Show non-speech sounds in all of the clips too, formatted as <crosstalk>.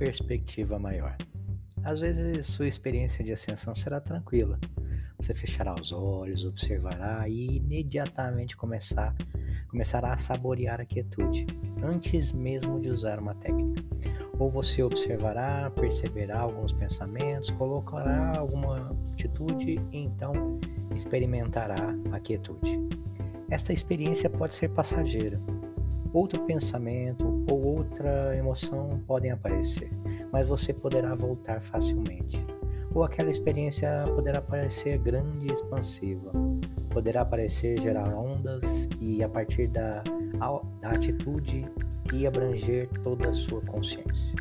Perspectiva maior. Às vezes sua experiência de ascensão será tranquila. Você fechará os olhos, observará e imediatamente começar, começará a saborear a quietude, antes mesmo de usar uma técnica. Ou você observará, perceberá alguns pensamentos, colocará alguma atitude e então experimentará a quietude. Esta experiência pode ser passageira, outro pensamento ou outra emoção podem aparecer, mas você poderá voltar facilmente. Ou aquela experiência poderá parecer grande e expansiva, poderá parecer gerar ondas e a partir da, da atitude e abranger toda a sua consciência.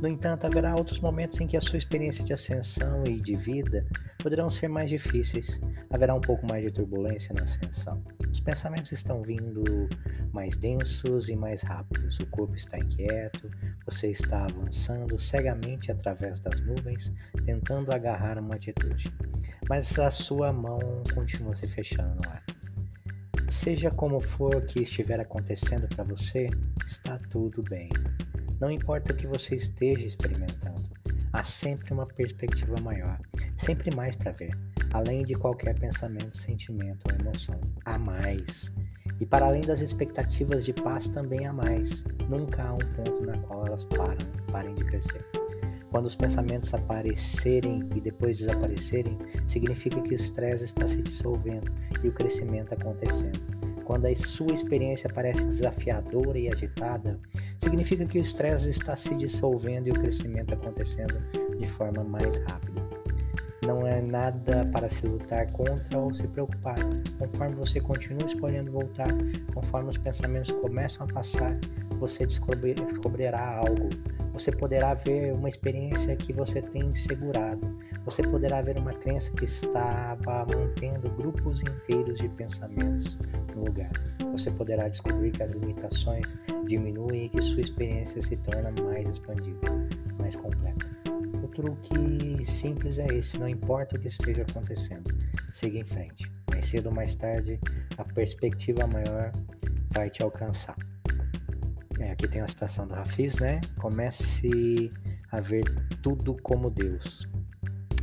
No entanto, haverá outros momentos em que a sua experiência de ascensão e de vida poderão ser mais difíceis. Haverá um pouco mais de turbulência na ascensão. Os pensamentos estão vindo mais densos e mais rápidos. O corpo está inquieto, você está avançando cegamente através das nuvens, tentando agarrar uma atitude. Mas a sua mão continua se fechando no ar. Seja como for que estiver acontecendo para você, está tudo bem. Não importa o que você esteja experimentando, há sempre uma perspectiva maior, sempre mais para ver, além de qualquer pensamento, sentimento ou emoção. Há mais. E para além das expectativas de paz, também há mais. Nunca há um ponto na qual elas param, parem de crescer. Quando os pensamentos aparecerem e depois desaparecerem, significa que o estresse está se dissolvendo e o crescimento acontecendo. Quando a sua experiência parece desafiadora e agitada, significa que o estresse está se dissolvendo e o crescimento acontecendo de forma mais rápida. Não é nada para se lutar contra ou se preocupar. Conforme você continua escolhendo voltar, conforme os pensamentos começam a passar, você descobrirá algo. Você poderá ver uma experiência que você tem segurado. Você poderá ver uma crença que estava mantendo grupos inteiros de pensamentos no lugar. Você poderá descobrir que as limitações diminuem e que sua experiência se torna mais expandida, mais completa. Truque simples é esse: não importa o que esteja acontecendo, siga em frente. Mais cedo ou mais tarde, a perspectiva maior vai te alcançar. É, aqui tem a citação do Hafiz, né? Comece a ver tudo como Deus.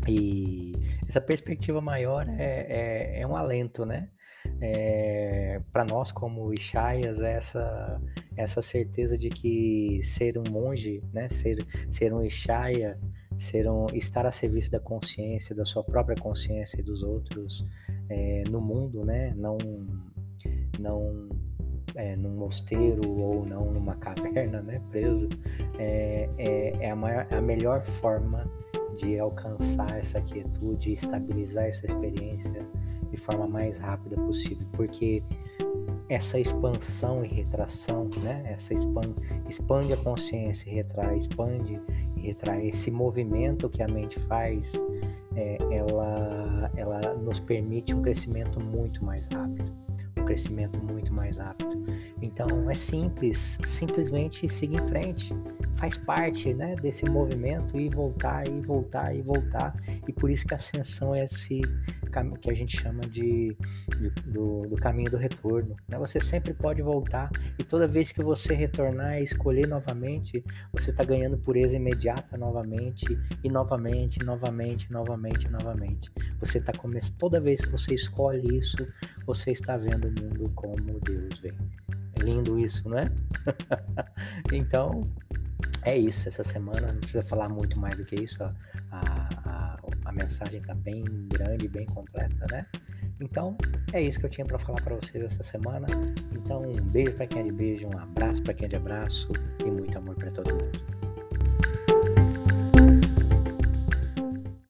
E essa perspectiva maior é, é, é um alento, né? É, para nós como Ishayas, é essa essa certeza de que ser um monge, né, ser, ser um Ishaya, ser um, estar a serviço da consciência, da sua própria consciência e dos outros é, no mundo, né, não não é, num mosteiro ou não numa caverna, né, preso, é, é, é a, maior, a melhor forma de alcançar essa quietude, estabilizar essa experiência de forma mais rápida possível, porque essa expansão e retração, né? Essa expande, expande a consciência e retrai, expande retrai. Esse movimento que a mente faz, é, ela, ela nos permite um crescimento muito mais rápido, um crescimento muito mais rápido. Então é simples, simplesmente seguir em frente faz parte né, desse movimento e voltar e voltar e voltar e por isso que a ascensão é esse que a gente chama de, de do, do, caminho do retorno né? você sempre pode voltar e toda vez que você retornar e escolher novamente você está ganhando pureza imediata novamente e novamente novamente novamente novamente você está começando toda vez que você escolhe isso você está vendo o mundo como Deus vê é lindo isso, né? <laughs> então, é isso. Essa semana não precisa falar muito mais do que isso. A, a, a mensagem está bem grande, bem completa, né? Então, é isso que eu tinha para falar para vocês essa semana. Então, um beijo para quem é de beijo, um abraço para quem é de abraço e muito amor para todo mundo.